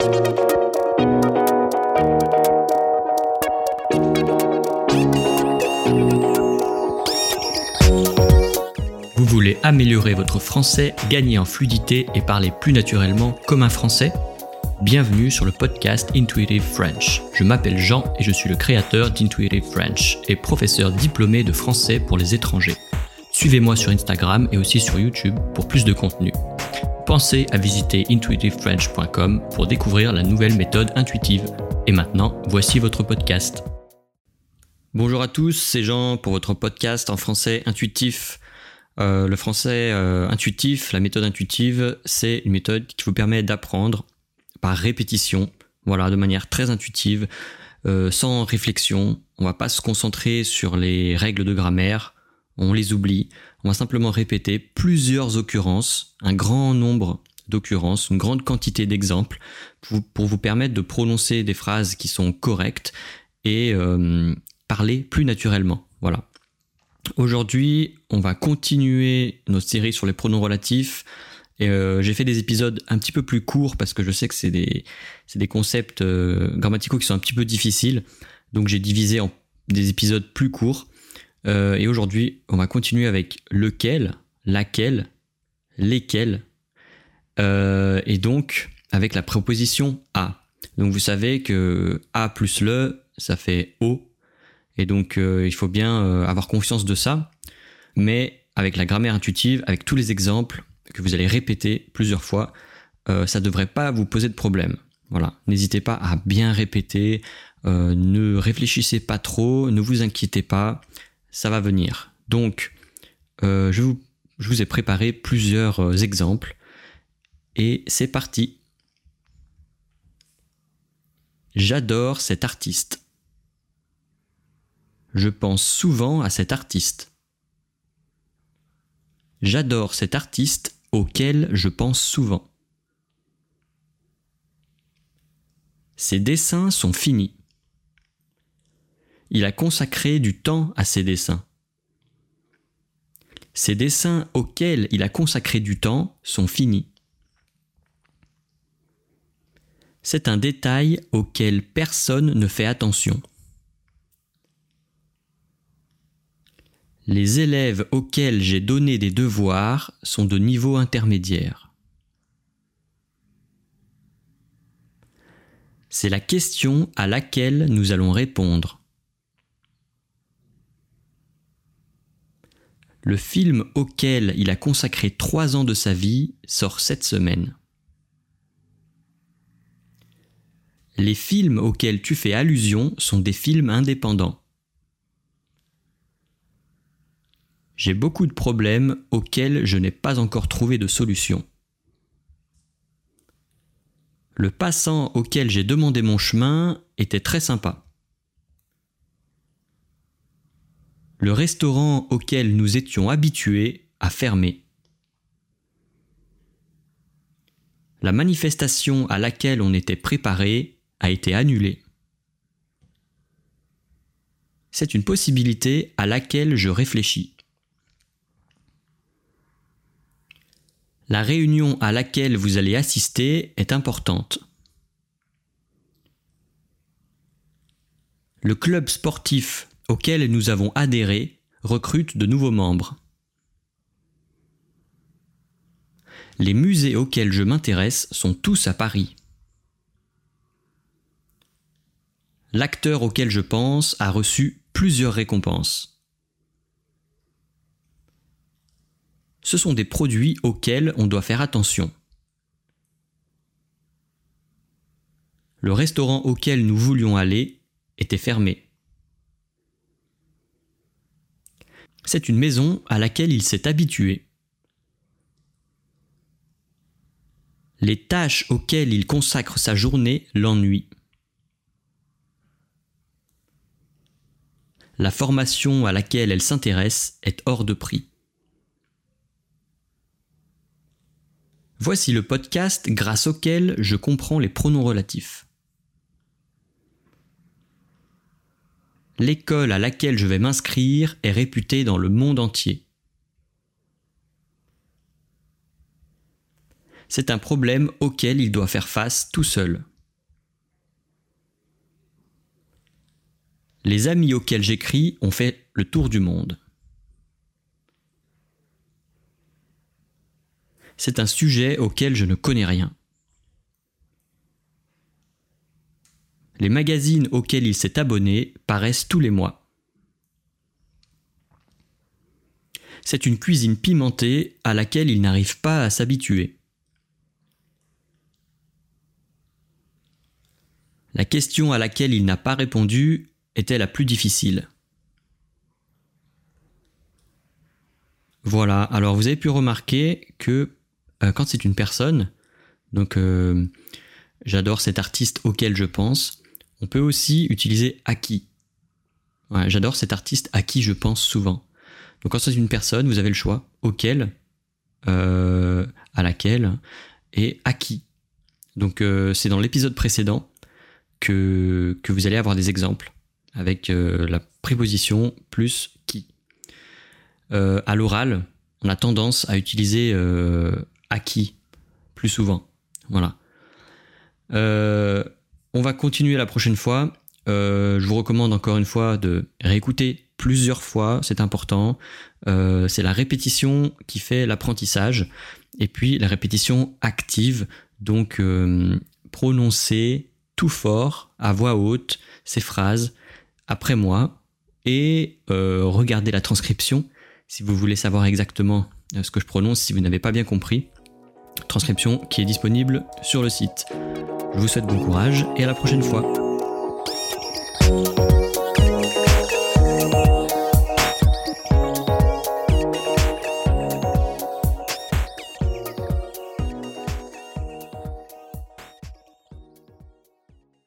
Vous voulez améliorer votre français, gagner en fluidité et parler plus naturellement comme un français? Bienvenue sur le podcast Intuitive French. Je m'appelle Jean et je suis le créateur d'Intuitive French et professeur diplômé de français pour les étrangers. Suivez-moi sur Instagram et aussi sur YouTube pour plus de contenu. Pensez à visiter intuitivefrench.com pour découvrir la nouvelle méthode intuitive. Et maintenant, voici votre podcast. Bonjour à tous, c'est Jean pour votre podcast en français intuitif. Euh, le français euh, intuitif, la méthode intuitive, c'est une méthode qui vous permet d'apprendre par répétition, voilà, de manière très intuitive, euh, sans réflexion. On va pas se concentrer sur les règles de grammaire, on les oublie. On va simplement répéter plusieurs occurrences, un grand nombre d'occurrences, une grande quantité d'exemples pour, vous permettre de prononcer des phrases qui sont correctes et euh, parler plus naturellement. Voilà. Aujourd'hui, on va continuer notre série sur les pronoms relatifs euh, j'ai fait des épisodes un petit peu plus courts parce que je sais que c'est des, concepts euh, grammaticaux qui sont un petit peu difficiles. Donc j'ai divisé en des épisodes plus courts. Euh, et aujourd'hui, on va continuer avec lequel, laquelle, lesquels. et donc avec la proposition à. Donc vous savez que a plus le, ça fait o. Et donc il faut bien avoir confiance de ça. Mais avec la grammaire intuitive, avec tous les exemples, que vous allez répéter plusieurs fois, euh, ça ne devrait pas vous poser de problème. Voilà, n'hésitez pas à bien répéter, euh, ne réfléchissez pas trop, ne vous inquiétez pas, ça va venir. Donc, euh, je, vous, je vous ai préparé plusieurs exemples et c'est parti. J'adore cet artiste. Je pense souvent à cet artiste. J'adore cet artiste auquel je pense souvent. Ses dessins sont finis. Il a consacré du temps à ses dessins. Ces dessins auxquels il a consacré du temps sont finis. C'est un détail auquel personne ne fait attention. Les élèves auxquels j'ai donné des devoirs sont de niveau intermédiaire. C'est la question à laquelle nous allons répondre. Le film auquel il a consacré trois ans de sa vie sort cette semaine. Les films auxquels tu fais allusion sont des films indépendants. J'ai beaucoup de problèmes auxquels je n'ai pas encore trouvé de solution. Le passant auquel j'ai demandé mon chemin était très sympa. Le restaurant auquel nous étions habitués a fermé. La manifestation à laquelle on était préparé a été annulée. C'est une possibilité à laquelle je réfléchis. La réunion à laquelle vous allez assister est importante. Le club sportif auquel nous avons adhéré recrute de nouveaux membres. Les musées auxquels je m'intéresse sont tous à Paris. L'acteur auquel je pense a reçu plusieurs récompenses. ce sont des produits auxquels on doit faire attention. Le restaurant auquel nous voulions aller était fermé. C'est une maison à laquelle il s'est habitué. Les tâches auxquelles il consacre sa journée l'ennuient. La formation à laquelle elle s'intéresse est hors de prix. Voici le podcast grâce auquel je comprends les pronoms relatifs. l'école à laquelle je vais m'inscrire est réputée dans le monde entier. C'est un problème auquel il doit faire face tout seul. Les amis auxquels j'écris ont fait le tour du monde. C'est un sujet auquel je ne connais rien. Les magazines auxquels il s'est abonné paraissent tous les mois. C'est une cuisine pimentée à laquelle il n'arrive pas à s'habituer. La question à laquelle il n'a pas répondu était la plus difficile. Voilà, alors vous avez pu remarquer que euh, quand c'est une personne, donc euh, j'adore cet artiste auquel je pense, on peut aussi utiliser à qui. j'adore cet artiste à qui je pense souvent. Donc quand c'est une personne, vous avez le choix auquel, euh, à laquelle et à qui. Donc c'est dans l'épisode précédent que, vous allez avoir des exemples avec la préposition plus qui. à l'oral, on a tendance à utiliser acquis plus souvent. Voilà. Euh, on va continuer la prochaine fois. Euh, je vous recommande encore une fois de réécouter plusieurs fois, c'est important. Euh, c'est la répétition qui fait l'apprentissage. Et puis la répétition active, donc prononcer tout fort, à voix haute, ces phrases après moi et regarder la transcription si vous voulez savoir exactement ce que je prononce, si vous n'avez pas bien compris transcription qui est disponible sur le site. Je vous souhaite bon courage et à la prochaine fois.